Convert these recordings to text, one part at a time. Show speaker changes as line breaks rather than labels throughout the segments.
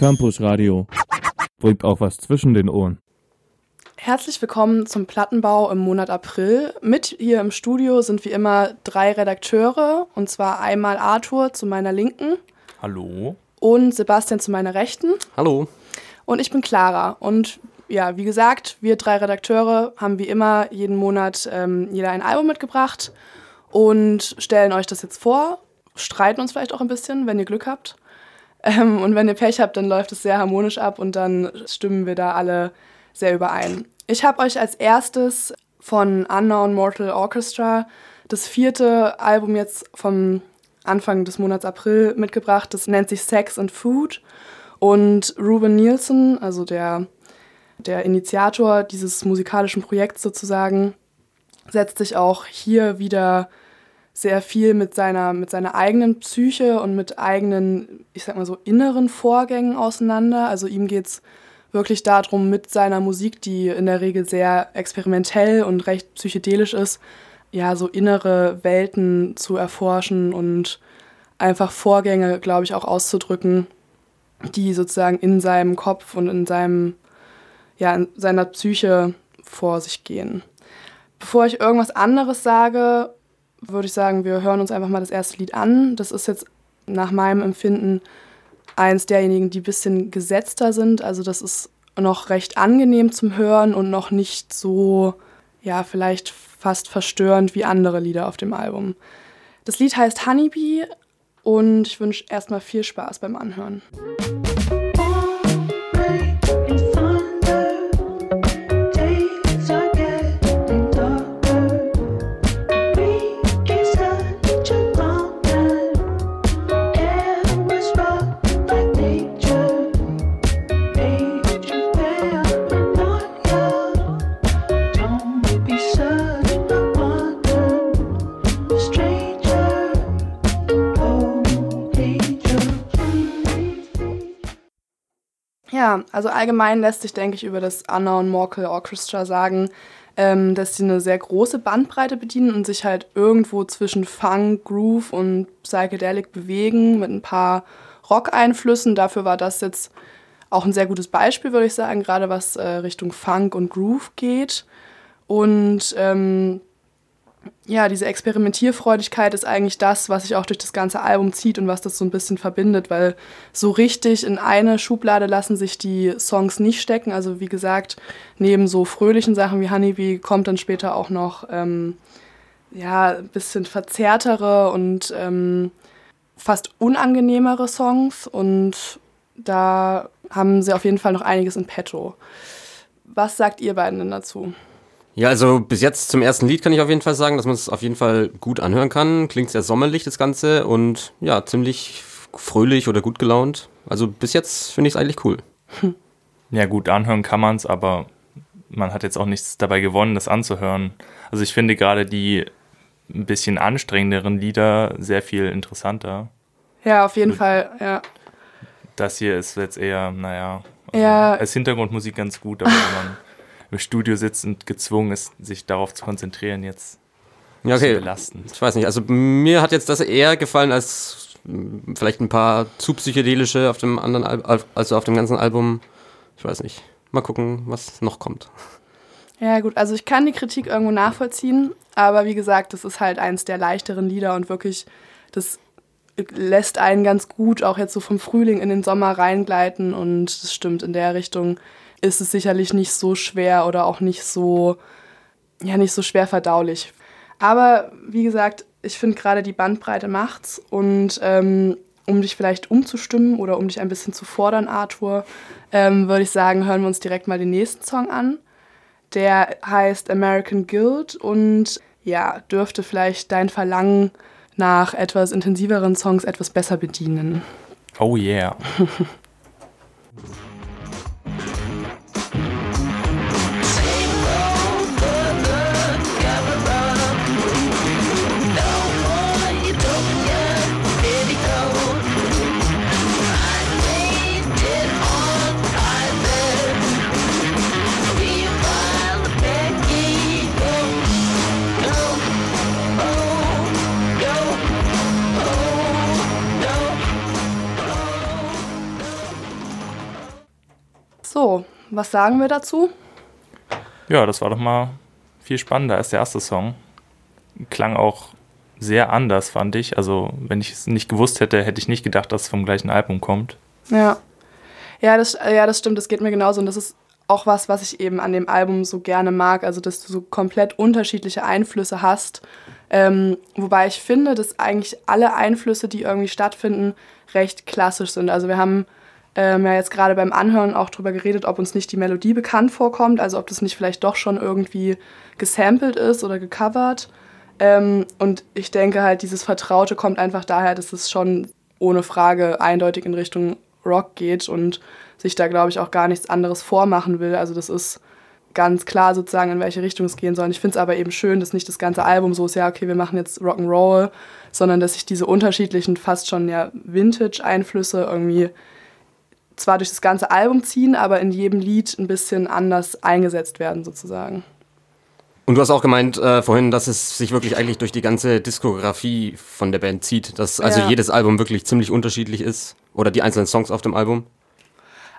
Campus Radio. Bringt auch was zwischen den Ohren.
Herzlich willkommen zum Plattenbau im Monat April. Mit hier im Studio sind wie immer drei Redakteure, und zwar einmal Arthur zu meiner Linken.
Hallo.
Und Sebastian zu meiner Rechten.
Hallo.
Und ich bin Clara. Und ja, wie gesagt, wir drei Redakteure haben wie immer jeden Monat ähm, jeder ein Album mitgebracht und stellen euch das jetzt vor, streiten uns vielleicht auch ein bisschen, wenn ihr Glück habt. Ähm, und wenn ihr Pech habt, dann läuft es sehr harmonisch ab und dann stimmen wir da alle sehr überein. Ich habe euch als erstes von Unknown Mortal Orchestra das vierte Album jetzt vom Anfang des Monats April mitgebracht. Das nennt sich Sex and Food. Und Ruben Nielsen, also der, der Initiator dieses musikalischen Projekts sozusagen, setzt sich auch hier wieder sehr viel mit seiner, mit seiner eigenen Psyche und mit eigenen, ich sag mal so, inneren Vorgängen auseinander. Also ihm geht es wirklich darum, mit seiner Musik, die in der Regel sehr experimentell und recht psychedelisch ist, ja, so innere Welten zu erforschen und einfach Vorgänge, glaube ich, auch auszudrücken, die sozusagen in seinem Kopf und in seinem, ja, in seiner Psyche vor sich gehen. Bevor ich irgendwas anderes sage, würde ich sagen, wir hören uns einfach mal das erste Lied an. Das ist jetzt nach meinem Empfinden eins derjenigen, die ein bisschen gesetzter sind. Also das ist noch recht angenehm zum Hören und noch nicht so, ja, vielleicht fast verstörend wie andere Lieder auf dem Album. Das Lied heißt Honeybee und ich wünsche erstmal viel Spaß beim Anhören. Also allgemein lässt sich, denke ich, über das Unknown Morkel Orchestra sagen, ähm, dass sie eine sehr große Bandbreite bedienen und sich halt irgendwo zwischen Funk, Groove und Psychedelic bewegen mit ein paar Rock-Einflüssen. Dafür war das jetzt auch ein sehr gutes Beispiel, würde ich sagen, gerade was äh, Richtung Funk und Groove geht. Und ähm, ja, diese Experimentierfreudigkeit ist eigentlich das, was sich auch durch das ganze Album zieht und was das so ein bisschen verbindet, weil so richtig in eine Schublade lassen sich die Songs nicht stecken. Also wie gesagt, neben so fröhlichen Sachen wie Honeybee kommt dann später auch noch ähm, ja, ein bisschen verzerrtere und ähm, fast unangenehmere Songs und da haben sie auf jeden Fall noch einiges in petto. Was sagt ihr beiden denn dazu?
Ja, also bis jetzt zum ersten Lied kann ich auf jeden Fall sagen, dass man es auf jeden Fall gut anhören kann. Klingt sehr sommerlich das Ganze und ja, ziemlich fröhlich oder gut gelaunt. Also bis jetzt finde ich es eigentlich cool.
Ja, gut anhören kann man es, aber man hat jetzt auch nichts dabei gewonnen, das anzuhören. Also ich finde gerade die ein bisschen anstrengenderen Lieder sehr viel interessanter.
Ja, auf jeden Fall, ja.
Das hier ist jetzt eher, naja, also
Ja.
als Hintergrundmusik ganz gut, aber wenn man im Studio sitzt und gezwungen ist, sich darauf zu konzentrieren, jetzt
Ja, okay.
belastend.
Ich weiß nicht, also mir hat jetzt das eher gefallen als mh, vielleicht ein paar zu psychedelische auf dem anderen Al- also auf dem ganzen Album. Ich weiß nicht. Mal gucken, was noch kommt.
Ja, gut, also ich kann die Kritik irgendwo nachvollziehen, aber wie gesagt, das ist halt eins der leichteren Lieder und wirklich, das lässt einen ganz gut auch jetzt so vom Frühling in den Sommer reingleiten und das stimmt, in der Richtung ist es sicherlich nicht so schwer oder auch nicht so, ja, nicht so schwer verdaulich. Aber wie gesagt, ich finde gerade die Bandbreite macht's und ähm, um dich vielleicht umzustimmen oder um dich ein bisschen zu fordern, Arthur, ähm, würde ich sagen, hören wir uns direkt mal den nächsten Song an. Der heißt American Guild und ja, dürfte vielleicht dein Verlangen nach etwas intensiveren Songs etwas besser bedienen.
Oh yeah.
was sagen wir dazu?
Ja, das war doch mal viel spannender als der erste Song. Klang auch sehr anders, fand ich. Also, wenn ich es nicht gewusst hätte, hätte ich nicht gedacht, dass es vom gleichen Album kommt.
Ja. Ja, das, ja, das stimmt, das geht mir genauso. Und das ist auch was, was ich eben an dem Album so gerne mag. Also, dass du so komplett unterschiedliche Einflüsse hast. Ähm, wobei ich finde, dass eigentlich alle Einflüsse, die irgendwie stattfinden, recht klassisch sind. Also, wir haben ähm, ja jetzt gerade beim Anhören auch drüber geredet, ob uns nicht die Melodie bekannt vorkommt. Also, ob das nicht vielleicht doch schon irgendwie gesampelt ist oder gecovert. Ähm, und ich denke halt, dieses Vertraute kommt einfach daher, dass es schon ohne Frage eindeutig in Richtung Rock geht und sich da, glaube ich, auch gar nichts anderes vormachen will. Also das ist ganz klar sozusagen, in welche Richtung es gehen soll. Ich finde es aber eben schön, dass nicht das ganze Album so ist, ja, okay, wir machen jetzt Rock'n'Roll, sondern dass sich diese unterschiedlichen, fast schon ja Vintage-Einflüsse irgendwie zwar durch das ganze Album ziehen, aber in jedem Lied ein bisschen anders eingesetzt werden sozusagen.
Und du hast auch gemeint äh, vorhin, dass es sich wirklich eigentlich durch die ganze Diskografie von der Band zieht, dass also
Ja.
jedes Album wirklich ziemlich unterschiedlich ist oder die einzelnen Songs auf dem Album.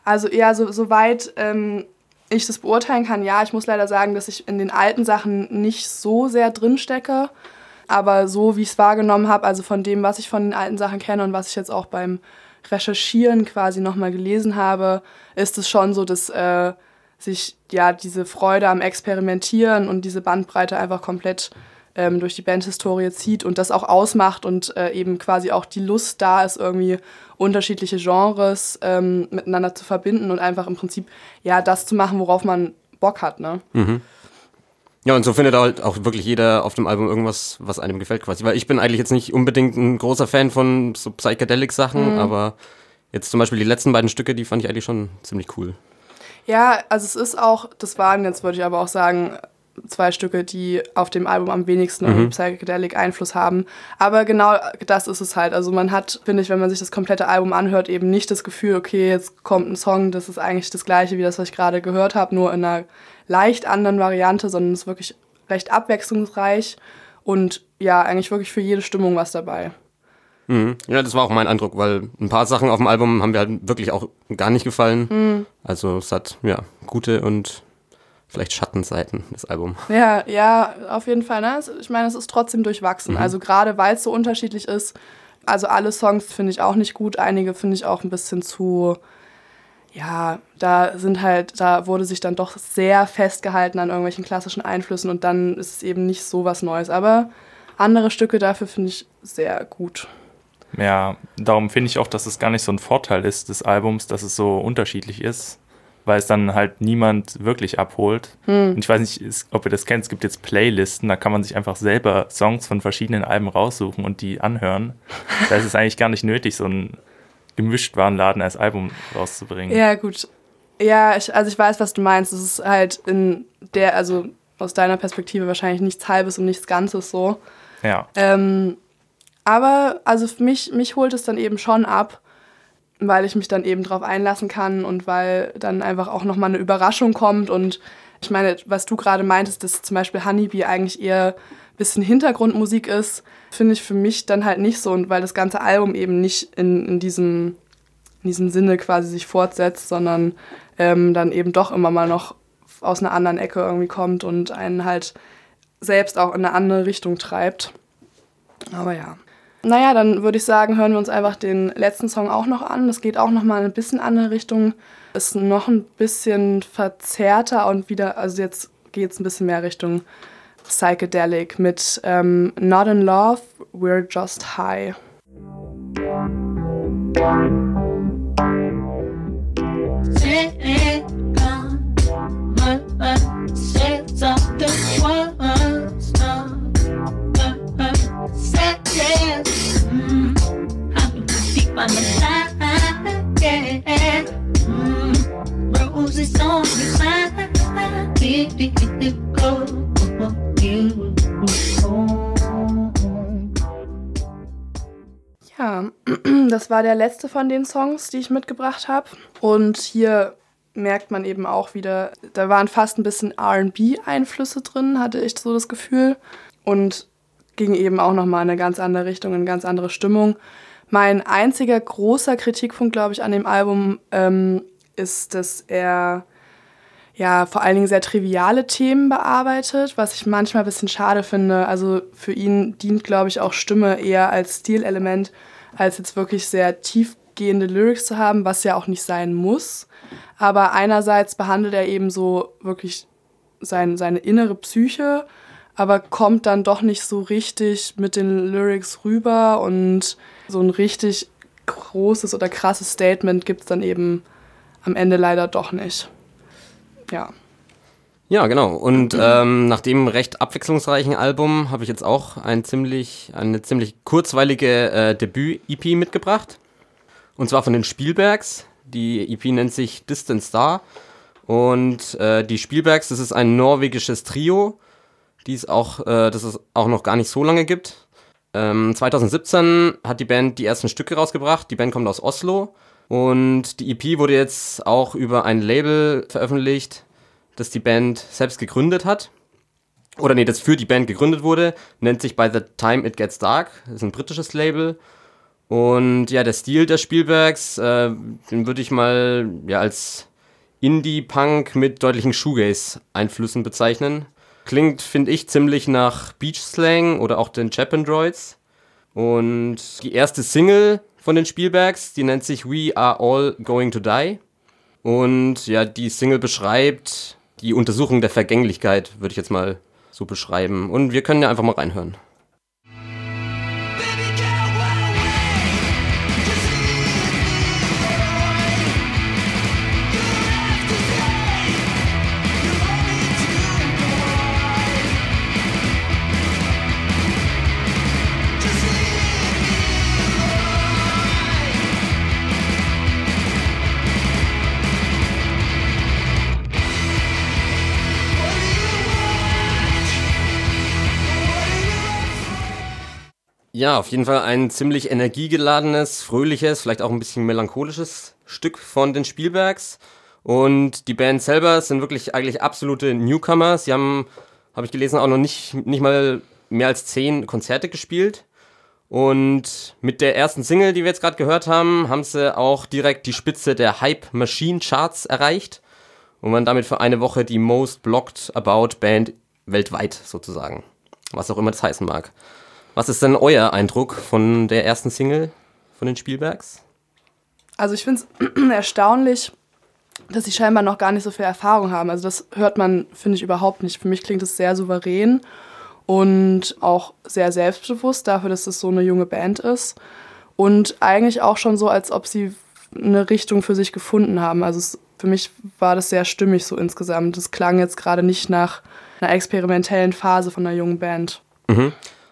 Also ja, so, soweit ähm, ich das beurteilen kann, ja, ich muss leider sagen, dass ich in den alten Sachen nicht so sehr drin stecke. Aber so wie ich es wahrgenommen habe, also von dem, was ich von den alten Sachen kenne und was ich jetzt auch beim Recherchieren quasi nochmal gelesen habe, ist es schon so, dass äh, sich ja diese Freude am Experimentieren und diese Bandbreite einfach komplett ähm, durch die Bandhistorie zieht und das auch ausmacht und äh, eben quasi auch die Lust da ist, irgendwie unterschiedliche Genres ähm, miteinander zu verbinden und einfach im Prinzip ja das zu machen, worauf man Bock hat. Ne?
Ja, und so findet halt auch wirklich jeder auf dem Album irgendwas, was einem gefällt quasi. Weil ich bin eigentlich jetzt nicht unbedingt ein großer Fan von so Psychedelic-Sachen, aber jetzt zum Beispiel die letzten beiden Stücke, die fand ich eigentlich schon ziemlich cool.
Ja, also es ist auch, das waren jetzt würde ich aber auch sagen, zwei Stücke, die auf dem Album am wenigsten irgendwie Psychedelic Einfluss haben. Aber genau das ist es halt. Also man hat, finde ich, wenn man sich das komplette Album anhört, eben nicht das Gefühl, okay, jetzt kommt ein Song, das ist eigentlich das gleiche wie das, was ich gerade gehört habe, nur in einer leicht anderen Variante, sondern es ist wirklich recht abwechslungsreich und ja, eigentlich wirklich für jede Stimmung was dabei.
Mhm. Ja, das war auch mein Eindruck, weil ein paar Sachen auf dem Album haben mir halt wirklich auch gar nicht gefallen. Also es hat, ja, gute und vielleicht Schattenseiten, das Album.
Ja, ja, auf jeden Fall. Ne? Ich meine, es ist trotzdem durchwachsen. Also gerade weil es so unterschiedlich ist. Also alle Songs finde ich auch nicht gut. Einige finde ich auch ein bisschen zu. Ja, da sind halt, da wurde sich dann doch sehr festgehalten an irgendwelchen klassischen Einflüssen und dann ist es eben nicht so was Neues. Aber andere Stücke dafür finde ich sehr gut.
Ja, darum finde ich auch, dass es gar nicht so ein Vorteil ist des Albums, dass es so unterschiedlich ist, weil es dann halt niemand wirklich abholt. Und ich weiß nicht, ob ihr das kennt, es gibt jetzt Playlisten, da kann man sich einfach selber Songs von verschiedenen Alben raussuchen und die anhören. Da ist es eigentlich gar nicht nötig, so einen Gemischtwarenladen als Album rauszubringen.
Ja, gut. Ja, ich, also ich weiß, was du meinst. Es ist halt in der, also aus deiner Perspektive wahrscheinlich nichts Halbes und nichts Ganzes so.
Ja.
Ähm, aber also für mich, mich holt es dann eben schon ab, weil ich mich dann eben drauf einlassen kann und weil dann einfach auch nochmal eine Überraschung kommt. Und ich meine, was du gerade meintest, dass zum Beispiel Honeybee eigentlich eher ein bisschen Hintergrundmusik ist, finde ich für mich dann halt nicht so. Und weil das ganze Album eben nicht in, in, diesem, in diesem Sinne quasi sich fortsetzt, sondern ähm, dann eben doch immer mal noch aus einer anderen Ecke irgendwie kommt und einen halt selbst auch in eine andere Richtung treibt. Aber ja. Naja, dann würde ich sagen, hören wir uns einfach den letzten Song auch noch an. Das geht auch noch mal ein bisschen andere Richtung. Ist noch ein bisschen verzerrter und wieder, also jetzt geht es ein bisschen mehr Richtung Psychedelic mit ähm, Not in Love, We're Just High. Ja, das war der letzte von den Songs, die ich mitgebracht habe. Und hier merkt man eben auch wieder, da waren fast ein bisschen RB-Einflüsse drin, hatte ich so das Gefühl. Und ging eben auch nochmal in eine ganz andere Richtung, in eine ganz andere Stimmung. Mein einziger großer Kritikpunkt, glaube ich, an dem Album ähm, ist, dass er ja vor allen Dingen sehr triviale Themen bearbeitet, was ich manchmal ein bisschen schade finde. Also für ihn dient, glaube ich, auch Stimme eher als Stilelement, als jetzt wirklich sehr tiefgehende Lyrics zu haben, was ja auch nicht sein muss. Aber einerseits behandelt er eben so wirklich sein, seine innere Psyche, aber kommt dann doch nicht so richtig mit den Lyrics rüber und so ein richtig großes oder krasses Statement gibt es dann eben am Ende leider doch nicht. Ja.
Ja, genau. Und ähm, nach dem recht abwechslungsreichen Album habe ich jetzt auch ein ziemlich, eine ziemlich kurzweilige äh, Debüt-EP mitgebracht. Und zwar von den Spielbergs. Die EP nennt sich Distant Star. Und äh, die Spielbergs, das ist ein norwegisches Trio, die es auch, äh, das es auch noch gar nicht so lange gibt. Ähm, 2017 hat die Band die ersten Stücke rausgebracht. Die Band kommt aus Oslo. Und die EP wurde jetzt auch über ein Label veröffentlicht, das die Band selbst gegründet hat. Oder nee, das für die Band gegründet wurde. Nennt sich By the Time It Gets Dark. Das ist ein britisches Label. Und ja, der Stil der Spielbergs, äh, den würde ich mal ja, als Indie-Punk mit deutlichen Shoegaze-Einflüssen bezeichnen. Klingt, finde ich, ziemlich nach Beach Slang oder auch den Chapin Droids. Und die erste Single von den Spielbergs, die nennt sich We Are All Going to Die. Und ja, die Single beschreibt die Untersuchung der Vergänglichkeit, würde ich jetzt mal so beschreiben. Und wir können ja einfach mal reinhören. Ja, auf jeden Fall ein ziemlich energiegeladenes, fröhliches, vielleicht auch ein bisschen melancholisches Stück von den Spielbergs. Und die Band selber sind wirklich eigentlich absolute Newcomer. Sie haben, habe ich gelesen, auch noch nicht, nicht mal mehr als zehn Konzerte gespielt. Und mit der ersten Single, die wir jetzt gerade gehört haben, haben sie auch direkt die Spitze der Hype Machine Charts erreicht und waren damit für eine Woche die Most Blocked About Band weltweit sozusagen. Was auch immer das heißen mag. Was ist denn euer Eindruck von der ersten Single von den Spielbergs?
Also ich finde es erstaunlich, dass sie scheinbar noch gar nicht so viel Erfahrung haben. Also das hört man, finde ich, überhaupt nicht. Für mich klingt es sehr souverän und auch sehr selbstbewusst dafür, dass es so eine junge Band ist. Und eigentlich auch schon so, als ob sie eine Richtung für sich gefunden haben. Also es, für mich war das sehr stimmig so insgesamt. Es klang jetzt gerade nicht nach einer experimentellen Phase von einer jungen Band.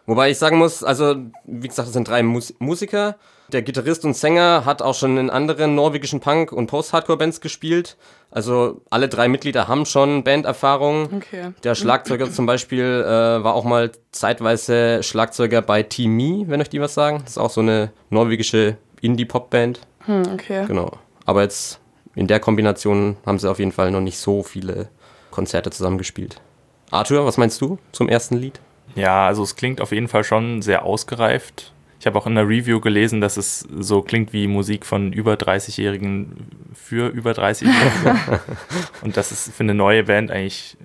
Wobei ich sagen muss, also wie gesagt, es sind drei Mus Musiker. Der Gitarrist und Sänger hat auch schon in anderen norwegischen Punk- und Post-Hardcore-Bands gespielt. Also alle drei Mitglieder haben schon Banderfahrung.
Okay.
Der Schlagzeuger zum Beispiel äh, war auch mal zeitweise Schlagzeuger bei Team Me, wenn euch die was sagen. Das ist auch so eine norwegische Indie-Pop-Band.
Hm, okay.
Genau. Aber jetzt in der Kombination haben sie auf jeden Fall noch nicht so viele Konzerte zusammengespielt. Arthur, was meinst du zum ersten Lied?
Ja, also es klingt auf jeden Fall schon sehr ausgereift. Ich habe auch in der Review gelesen, dass es so klingt wie Musik von über 30-Jährigen für über 30-Jährige. Und dass es für eine neue Band eigentlich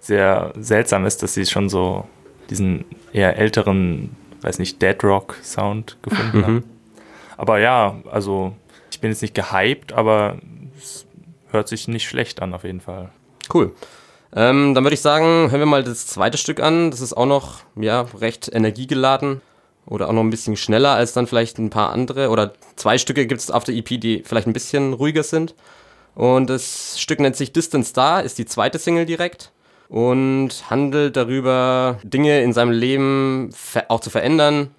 sehr seltsam ist, dass sie schon so diesen eher älteren, weiß nicht, Dead Rock Sound gefunden haben. Aber ja, also ich bin jetzt nicht gehypt, aber es hört sich nicht schlecht an auf jeden Fall.
Cool. Ähm, dann würde ich sagen, hören wir mal das zweite Stück an. Das ist auch noch ja, recht energiegeladen oder auch noch ein bisschen schneller als dann vielleicht ein paar andere. Oder zwei Stücke gibt es auf der EP, die vielleicht ein bisschen ruhiger sind. Und das Stück nennt sich Distant Star, ist die zweite Single direkt und handelt darüber, Dinge in seinem Leben auch zu verändern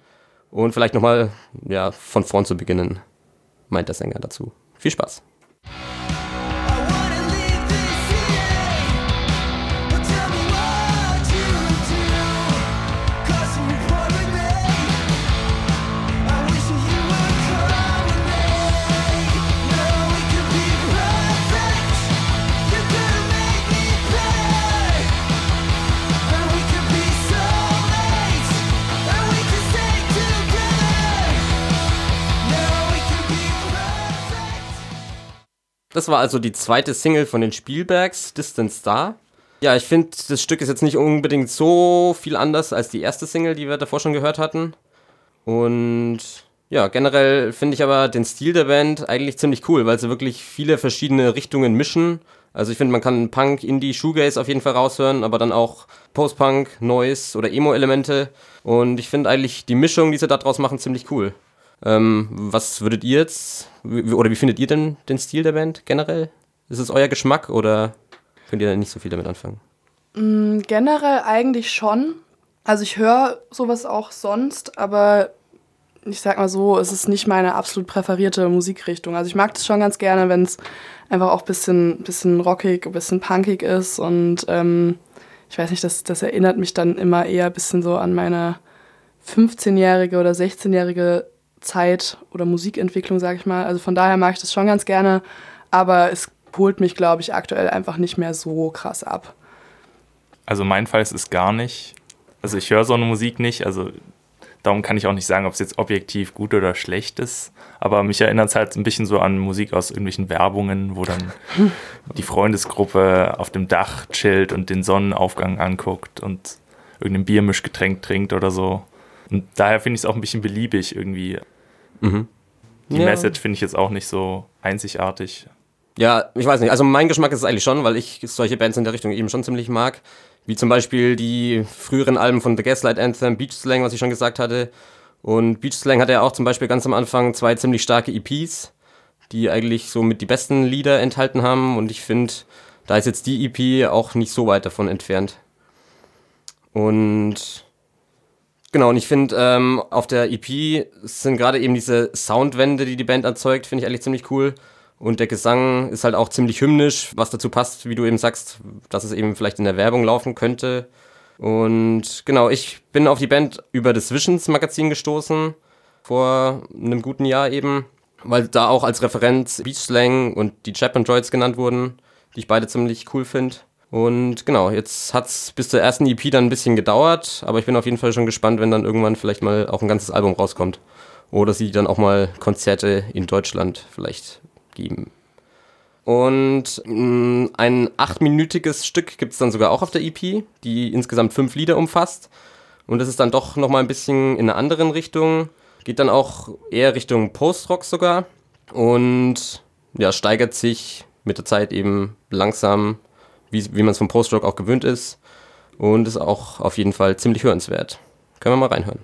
und vielleicht nochmal ja, von vorn zu beginnen, meint der Sänger dazu. Viel Spaß. Das war also die zweite Single von den Spielbergs, Distant Star. Ja, ich finde, das Stück ist jetzt nicht unbedingt so viel anders als die erste Single, die wir davor schon gehört hatten. Und ja, generell finde ich aber den Stil der Band eigentlich ziemlich cool, weil sie wirklich viele verschiedene Richtungen mischen. Also ich finde, man kann Punk, Indie, Shoegaze auf jeden Fall raushören, aber dann auch Post-Punk, Noise oder Emo-Elemente. Und ich finde eigentlich die Mischung, die sie da draus machen, ziemlich cool. Ähm, was würdet ihr jetzt, oder wie findet ihr denn den Stil der Band generell? Ist es euer Geschmack oder könnt ihr da nicht so viel damit anfangen?
Generell eigentlich schon. Also ich höre sowas auch sonst, aber ich sag mal so, es ist nicht meine absolut präferierte Musikrichtung. Also ich mag das schon ganz gerne, wenn es einfach auch ein bisschen, bisschen rockig, ein bisschen punkig ist und ähm, ich weiß nicht, das, das erinnert mich dann immer eher ein bisschen so an meine 15-jährige oder 16-jährige Zeit oder Musikentwicklung, sag ich mal. Also von daher mag ich das schon ganz gerne, aber es holt mich, glaube ich, aktuell einfach nicht mehr so krass ab.
Also mein Fall ist es gar nicht. Also ich höre so eine Musik nicht, also darum kann ich auch nicht sagen, ob es jetzt objektiv gut oder schlecht ist. Aber mich erinnert es halt ein bisschen so an Musik aus irgendwelchen Werbungen, wo dann die Freundesgruppe auf dem Dach chillt und den Sonnenaufgang anguckt und irgendein Biermischgetränk trinkt oder so. Und daher finde ich es auch ein bisschen beliebig irgendwie. Die
Ja.
Message finde ich jetzt auch nicht so einzigartig.
Ja, ich weiß nicht. Also mein Geschmack ist es eigentlich schon, weil ich solche Bands in der Richtung eben schon ziemlich mag. Wie zum Beispiel die früheren Alben von The Gaslight Anthem, Beach Slang, was ich schon gesagt hatte. Und Beach Slang hatte ja auch zum Beispiel ganz am Anfang zwei ziemlich starke EPs, die eigentlich so mit die besten Lieder enthalten haben. Und ich finde, da ist jetzt die EP auch nicht so weit davon entfernt. Und genau, und ich finde, ähm, auf der EP sind gerade eben diese Soundwände, die die Band erzeugt, finde ich eigentlich ziemlich cool. Und der Gesang ist halt auch ziemlich hymnisch, was dazu passt, wie du eben sagst, dass es eben vielleicht in der Werbung laufen könnte. Und genau, ich bin auf die Band über das Visions Magazin gestoßen, vor einem guten Jahr eben, weil da auch als Referenz Beach Slang und die Chapman Droids genannt wurden, die ich beide ziemlich cool finde. Und genau, jetzt hat's bis zur ersten EP dann ein bisschen gedauert, aber ich bin auf jeden Fall schon gespannt, wenn dann irgendwann vielleicht mal auch ein ganzes Album rauskommt. Oder sie dann auch mal Konzerte in Deutschland vielleicht geben. Und mh, ein achtminütiges Stück gibt es dann sogar auch auf der EP, die insgesamt fünf Lieder umfasst. Und das ist dann doch nochmal ein bisschen in einer anderen Richtung. Geht dann auch eher Richtung Post-Rock sogar. Und ja, steigert sich mit der Zeit eben langsam, wie, wie man es vom Post-Rock auch gewöhnt ist. Und ist auch auf jeden Fall ziemlich hörenswert. Können wir mal reinhören.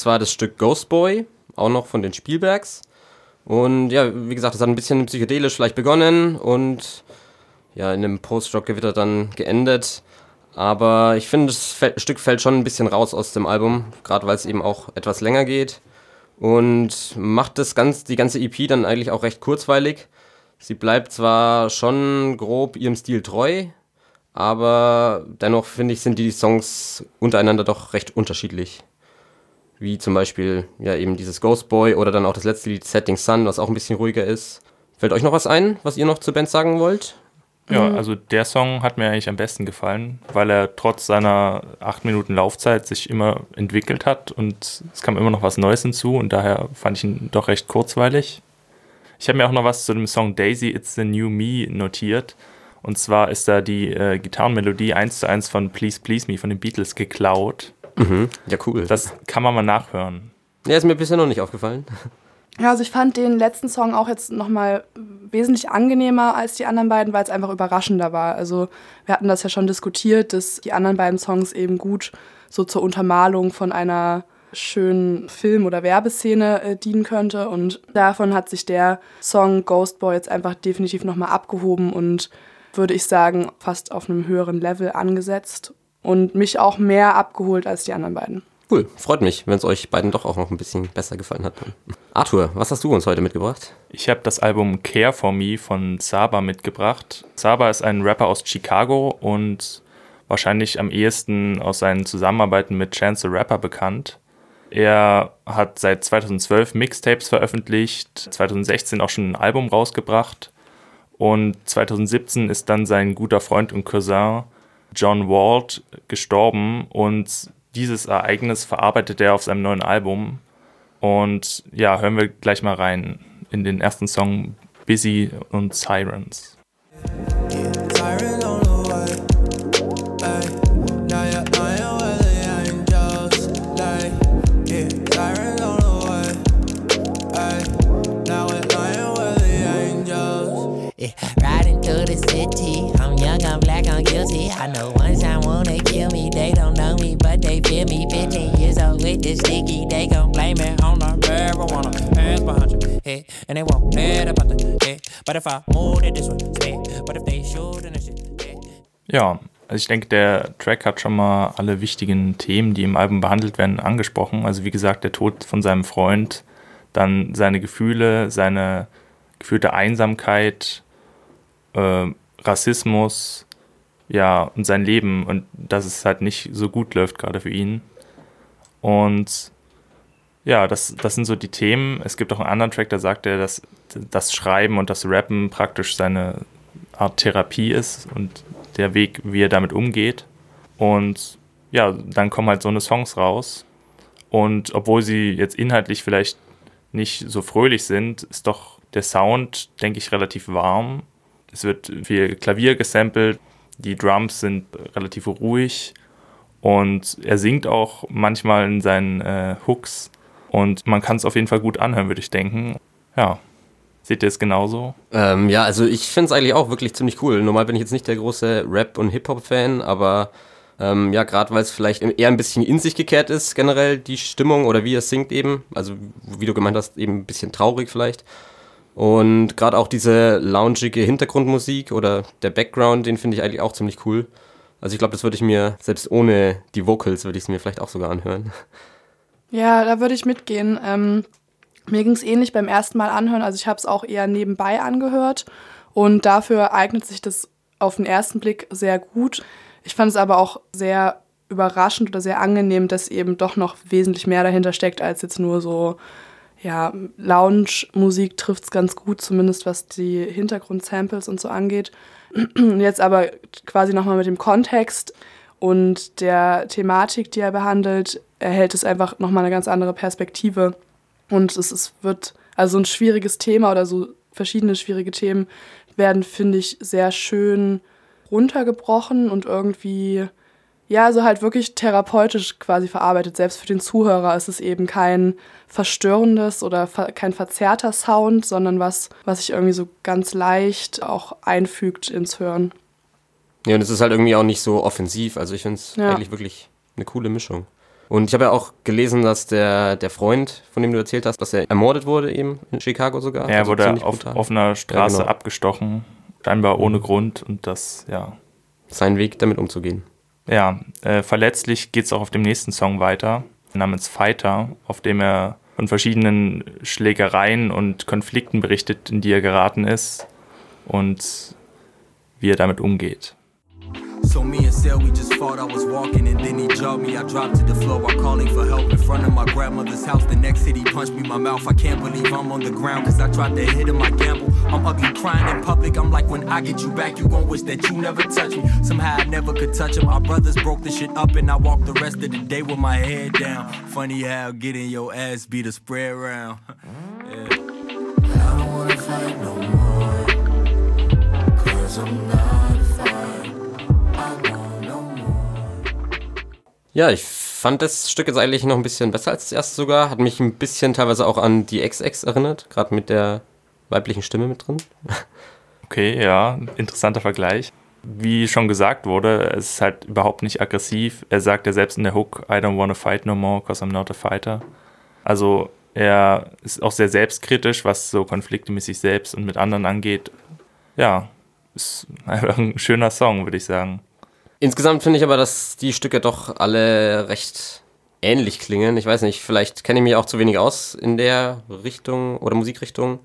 Das war das Stück Ghost Boy, auch noch von den Spielbergs. Und ja, wie gesagt, das hat ein bisschen psychedelisch vielleicht begonnen und ja, in einem Post-Rock-Gewitter dann geendet. Aber ich finde, das Stück fällt schon ein bisschen raus aus dem Album, gerade weil es eben auch etwas länger geht. Und macht das ganz, die ganze EP dann eigentlich auch recht kurzweilig. Sie bleibt zwar schon grob ihrem Stil treu, aber dennoch finde ich, sind die Songs untereinander doch recht unterschiedlich. Wie zum Beispiel ja eben dieses Ghost Boy oder dann auch das letzte Lied Setting Sun, was auch ein bisschen ruhiger ist. Fällt euch noch was ein, was ihr noch zur Band sagen wollt?
Ja, also der Song hat mir eigentlich am besten gefallen, weil er trotz seiner acht Minuten Laufzeit sich immer entwickelt hat und es kam immer noch was Neues hinzu und daher fand ich ihn doch recht kurzweilig. Ich habe mir auch noch was zu dem Song Daisy It's the New Me notiert. Und zwar ist da die äh, Gitarrenmelodie eins zu eins von Please Please Me von den Beatles geklaut.
Ja, cool.
Das kann man mal nachhören.
ja, ist mir bisher noch nicht aufgefallen.
Ja, also ich fand den letzten Song auch jetzt nochmal wesentlich angenehmer als die anderen beiden, weil es einfach überraschender war. Also wir hatten das ja schon diskutiert, dass die anderen beiden Songs eben gut so zur Untermalung von einer schönen Film- oder Werbeszene äh, dienen könnte. Und davon hat sich der Song Ghost Boy jetzt einfach definitiv nochmal abgehoben und würde ich sagen, fast auf einem höheren Level angesetzt und mich auch mehr abgeholt als die anderen beiden.
Cool, freut mich, wenn es euch beiden doch auch noch ein bisschen besser gefallen hat. Arthur, was hast du uns heute mitgebracht?
Ich habe das Album Care for Me von Saba mitgebracht. Saba ist ein Rapper aus Chicago und wahrscheinlich am ehesten aus seinen Zusammenarbeiten mit Chance the Rapper bekannt. Er hat seit 2012 Mixtapes veröffentlicht, 2016 auch schon ein Album rausgebracht und 2017 ist dann sein guter Freund und Cousin John Wald gestorben und dieses Ereignis verarbeitet er auf seinem neuen Album. Und ja, hören wir gleich mal rein in den ersten Song Busy und Sirens.
Siren
Ja, also ich denke, der Track hat schon mal alle wichtigen Themen, die im Album behandelt werden, angesprochen. Also wie gesagt, der Tod von seinem Freund, dann seine Gefühle, seine gefühlte Einsamkeit, äh, Rassismus, ja, und sein Leben und dass es halt nicht so gut läuft gerade für ihn. Und ja, das, das sind so die Themen. Es gibt auch einen anderen Track, da sagt er, dass das Schreiben und das Rappen praktisch seine Art Therapie ist und der Weg, wie er damit umgeht. Und ja, dann kommen halt so eine Songs raus. Und obwohl sie jetzt inhaltlich vielleicht nicht so fröhlich sind, ist doch der Sound, denke ich, relativ warm. Es wird viel Klavier gesampelt, die Drums sind relativ ruhig und er singt auch manchmal in seinen äh, Hooks und man kann es auf jeden Fall gut anhören, würde ich denken. Ja, seht ihr es genauso?
Ähm, ja, also ich finde es eigentlich auch wirklich ziemlich cool. Normal bin ich jetzt nicht der große Rap- und Hip-Hop-Fan, aber ähm, ja, gerade weil es vielleicht eher ein bisschen in sich gekehrt ist, generell die Stimmung oder wie er singt eben. Also, wie du gemeint hast, eben ein bisschen traurig vielleicht. Und gerade auch diese loungige Hintergrundmusik oder der Background, den finde ich eigentlich auch ziemlich cool. Also ich glaube, das würde ich mir, selbst ohne die Vocals, würde ich es mir vielleicht auch sogar anhören.
Ja, da würde ich mitgehen. Ähm, mir ging es ähnlich beim ersten Mal anhören. Also ich habe es auch eher nebenbei angehört und dafür eignet sich das auf den ersten Blick sehr gut. Ich fand es aber auch sehr überraschend oder sehr angenehm, dass eben doch noch wesentlich mehr dahinter steckt, als jetzt nur so, ja, Lounge-Musik trifft es ganz gut, zumindest was die Hintergrundsamples und so angeht. Jetzt aber quasi nochmal mit dem Kontext und der Thematik, die er behandelt, erhält es einfach nochmal eine ganz andere Perspektive. Und es ist, wird, also ein schwieriges Thema oder so verschiedene schwierige Themen werden, finde ich, sehr schön runtergebrochen und irgendwie, ja, also halt wirklich therapeutisch quasi verarbeitet. Selbst für den Zuhörer ist es eben kein verstörendes oder ver kein verzerrter Sound, sondern was, was sich irgendwie so ganz leicht auch einfügt ins Hören.
Ja, und es ist halt irgendwie auch nicht so offensiv. Also ich finde es
Ja.
eigentlich wirklich eine coole Mischung. Und ich habe ja auch gelesen, dass der, der Freund, von dem du erzählt hast, dass er ermordet wurde eben in Chicago sogar.
Er
Also
wurde auf
brutal.
offener Straße
genau.
abgestochen, scheinbar ohne Grund und das, ja.
Sein Weg damit umzugehen.
Ja, äh, verletzlich geht es auch auf dem nächsten Song weiter, namens Fighter, auf dem er von verschiedenen Schlägereien und Konflikten berichtet, in die er geraten ist und wie er damit umgeht.
So me and Sel, we just fought. I was walking and then he jumped me. I dropped to the floor while calling for help in front of my grandmother's house. The next hit, he punched me in my mouth. I can't believe I'm on the ground cause I tried to hit him. I gamble. I'm ugly crying in public. I'm like, when I get you back, you gon' wish that you never touched me. Somehow I never could touch him. Our brothers broke the shit up and I walked the rest of the day with my head down. Funny how getting your ass beat a spread around. yeah.
I don't wanna fight no more.
Ja, ich fand das Stück jetzt eigentlich noch ein bisschen besser als das erste sogar. Hat mich ein bisschen teilweise auch an die XX erinnert, gerade mit der weiblichen Stimme mit drin.
Okay, ja, interessanter Vergleich. Wie schon gesagt wurde, es ist halt überhaupt nicht aggressiv. Er sagt ja selbst in der Hook, I don't wanna fight no more, cause I'm not a fighter. Also er ist auch sehr selbstkritisch, was so Konflikte mit sich selbst und mit anderen angeht. Ja, ist einfach ein schöner Song, würde ich sagen.
Insgesamt finde ich aber, dass die Stücke doch alle recht ähnlich klingen. Ich weiß nicht, vielleicht kenne ich mich auch zu wenig aus in der Richtung oder Musikrichtung.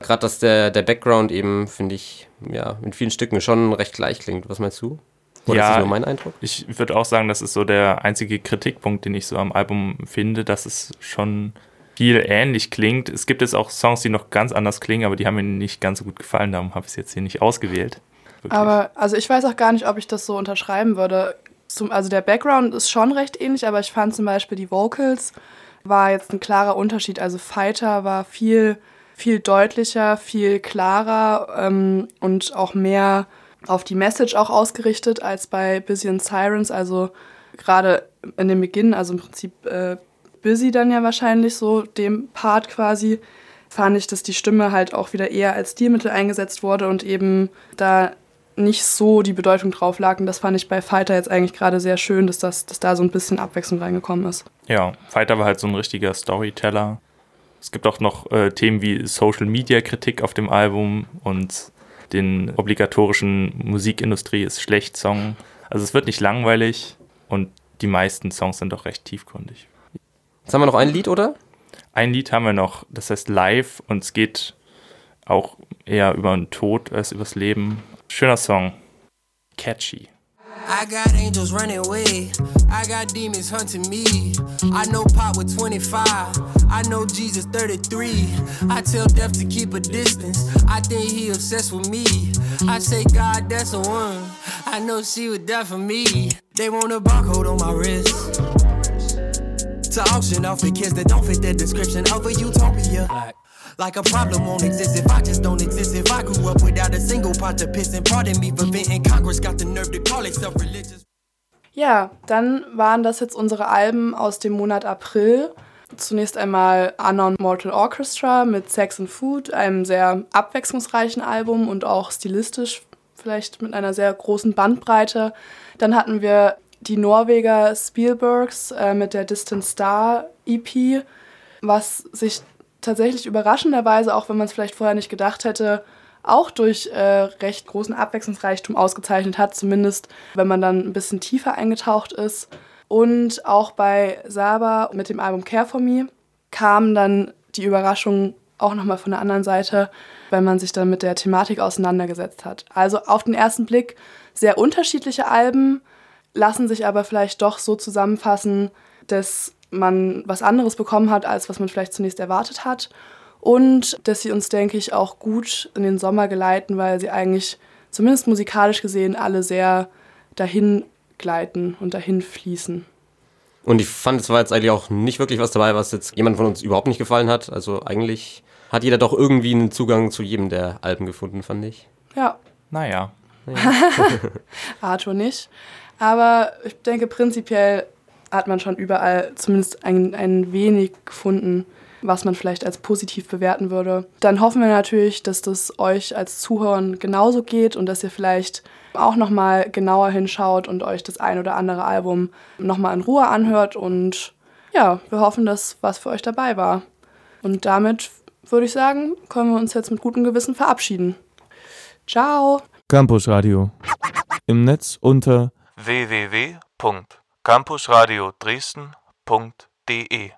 Gerade, dass der, der Background eben, finde ich, ja, in vielen Stücken schon recht gleich klingt. Was meinst du? Oder
Ja,
ist das nur mein Eindruck?
Ich würde auch sagen, das ist so der einzige Kritikpunkt, den ich so am Album finde, dass es schon viel ähnlich klingt. Es gibt jetzt auch Songs, die noch ganz anders klingen, aber die haben mir nicht ganz so gut gefallen, darum habe ich es jetzt hier nicht ausgewählt. Wirklich.
Aber also ich weiß auch gar nicht, ob ich das so unterschreiben würde. Zum, also der Background ist schon recht ähnlich, aber ich fand zum Beispiel die Vocals war jetzt ein klarer Unterschied. Also Fighter war viel, viel deutlicher, viel klarer ähm, und auch mehr auf die Message auch ausgerichtet als bei Busy and Sirens. Also gerade in dem Beginn, also im Prinzip äh, Busy dann ja wahrscheinlich so dem Part quasi, fand ich, dass die Stimme halt auch wieder eher als Stilmittel eingesetzt wurde und eben da nicht so die Bedeutung drauf lag. Und das fand ich bei Fighter jetzt eigentlich gerade sehr schön, dass, das, dass da so ein bisschen Abwechslung reingekommen ist.
Ja, Fighter war halt so ein richtiger Storyteller. Es gibt auch noch äh, Themen wie Social Media Kritik auf dem Album und den obligatorischen Musikindustrie ist schlecht Song. Also es wird nicht langweilig und die meisten Songs sind doch recht tiefgründig.
Jetzt haben wir noch ein Lied, oder?
Ein Lied haben wir noch, das heißt Live und es geht auch eher über den Tod als übers Leben. Schöner Song. Catchy.
I got angels running away. I got demons hunting me. I know Pop with 25. I know Jesus 33. I tell death to keep a distance. I think he obsessed with me. I say, God, that's a one. I know she would die for me. They want a barcode on my wrist. To auction off the kids that don't fit the description of a utopia. Like a problem won't exist if I just don't exist. If I grew up without a single pot to piss and pardon me for venting. Congress got the nerve to call itself religious.
Ja, dann waren das jetzt unsere Alben aus dem Monat April. Zunächst einmal Unknown Mortal Orchestra mit Sex and Food, einem sehr abwechslungsreichen Album und auch stilistisch vielleicht mit einer sehr großen Bandbreite. Dann hatten wir die Norweger Spielbergs äh, mit der Distant Star EP, was sich tatsächlich überraschenderweise, auch wenn man es vielleicht vorher nicht gedacht hätte, auch durch äh, recht großen Abwechslungsreichtum ausgezeichnet hat, zumindest wenn man dann ein bisschen tiefer eingetaucht ist. Und auch bei Saba mit dem Album Care for Me kam dann die Überraschung auch nochmal von der anderen Seite, wenn man sich dann mit der Thematik auseinandergesetzt hat. Also auf den ersten Blick sehr unterschiedliche Alben, lassen sich aber vielleicht doch so zusammenfassen, dass man was anderes bekommen hat, als was man vielleicht zunächst erwartet hat. Und dass sie uns, denke ich, auch gut in den Sommer geleiten, weil sie eigentlich, zumindest musikalisch gesehen, alle sehr dahin gleiten und dahin fließen.
Und ich fand, es war jetzt eigentlich auch nicht wirklich was dabei, was jetzt jemand von uns überhaupt nicht gefallen hat. Also eigentlich hat jeder doch irgendwie einen Zugang zu jedem der Alben gefunden, fand ich.
Ja,
Naja,
Arthur nicht. Aber ich denke, prinzipiell hat man schon überall zumindest ein, ein wenig gefunden, was man vielleicht als positiv bewerten würde. Dann hoffen wir natürlich, dass das euch als Zuhörern genauso geht und dass ihr vielleicht auch nochmal genauer hinschaut und euch das ein oder andere Album nochmal in Ruhe anhört. Und ja, wir hoffen, dass was für euch dabei war. Und damit würde ich sagen, können wir uns jetzt mit gutem Gewissen verabschieden. Ciao!
Campus Radio. Im Netz unter
www.campusradio Dresden.de